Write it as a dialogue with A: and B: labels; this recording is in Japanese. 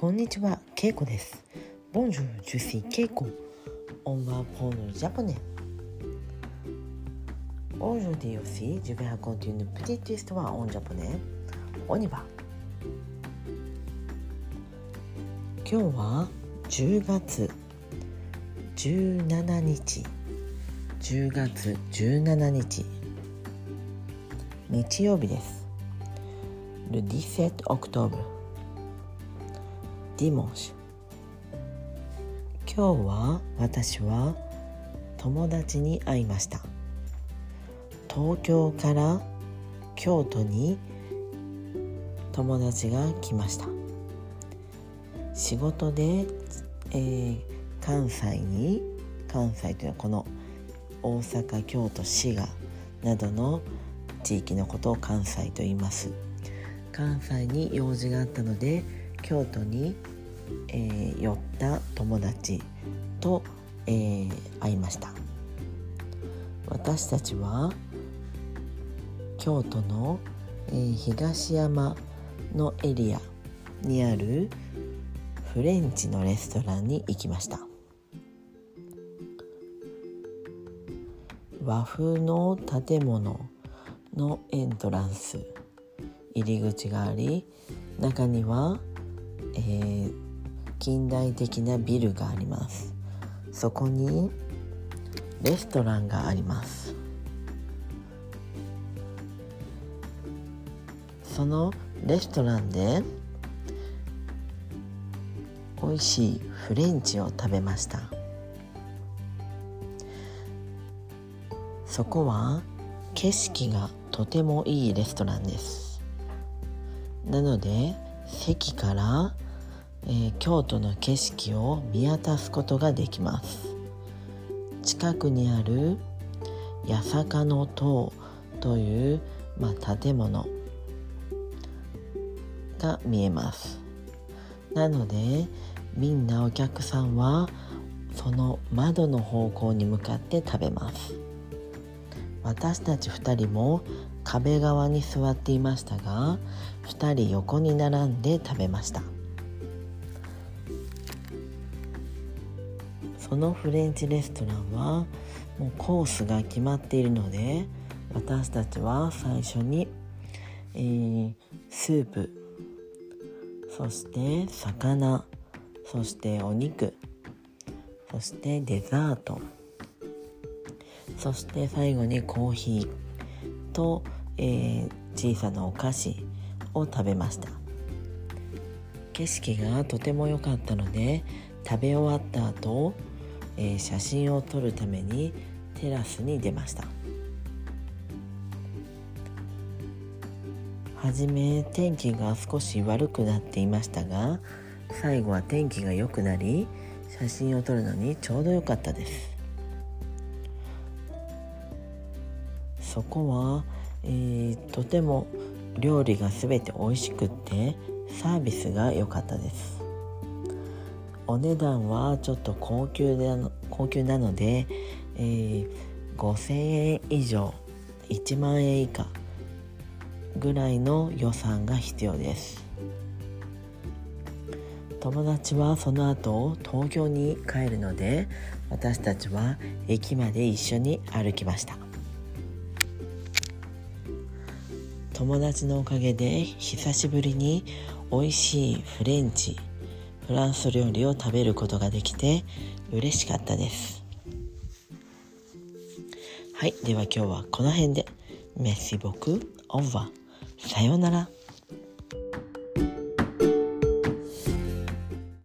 A: こんにちは、けいこです。 Bonjour, je suis けいこ。 On va parler japonais。 Aujourd'hui aussi, je vais raconter une petite histoire en japonais。 On y va。今日は10月17日。10月17日。日曜日です。Le 17 octobre. Dimanche 今日は私は友達に会いました。東京から京都に友達が来ました。仕事で、えー関西に関西というのはこの大阪京都滋賀などの地域のことを関西と言います。関西に用事があったので京都に、えー寄った友達と、えー会いました。私たちは京都の、えー東山のエリアにあるフレンチのレストランに行きました。和風の建物のエントランス入り口があり中には、えー近代的なビルがあります。そこにレストランがあります。そのレストランで美味しいフレンチを食べました。そこは景色がとてもいいレストランです。なので席から、えー京都の景色を見渡すことができます。近くにある八坂の塔という、まあ、建物が見えます。なのでみんなお客さんはその窓の方向に向かって食べます。私たち2人も壁側に座っていましたが2人横に並んで食べました。そのフレンチレストランはもうコースが決まっているので私たちは最初に、えースープそして魚そしてお肉そしてデザートそして最後にコーヒーと、えー小さなお菓子を食べました。景色がとても良かったので食べ終わった後、えー写真を撮るためにテラスに出ました。はじめ天気が少し悪くなっていましたが最後は天気が良くなり写真を撮るのにちょうど良かったです。そこは、えーとても料理が全て美味しくってサービスが良かったです。お値段はちょっと高級で高級なので、えー5000円以上1万円以下ぐらいの予算が必要です。友達はその後東京に帰るので私たちは駅まで一緒に歩きました。友達のおかげで久しぶりに美味しいフレンチフランス料理を食べることができて嬉しかったです。はいでは今日はこの辺で。メッシボクオーバーさようなら。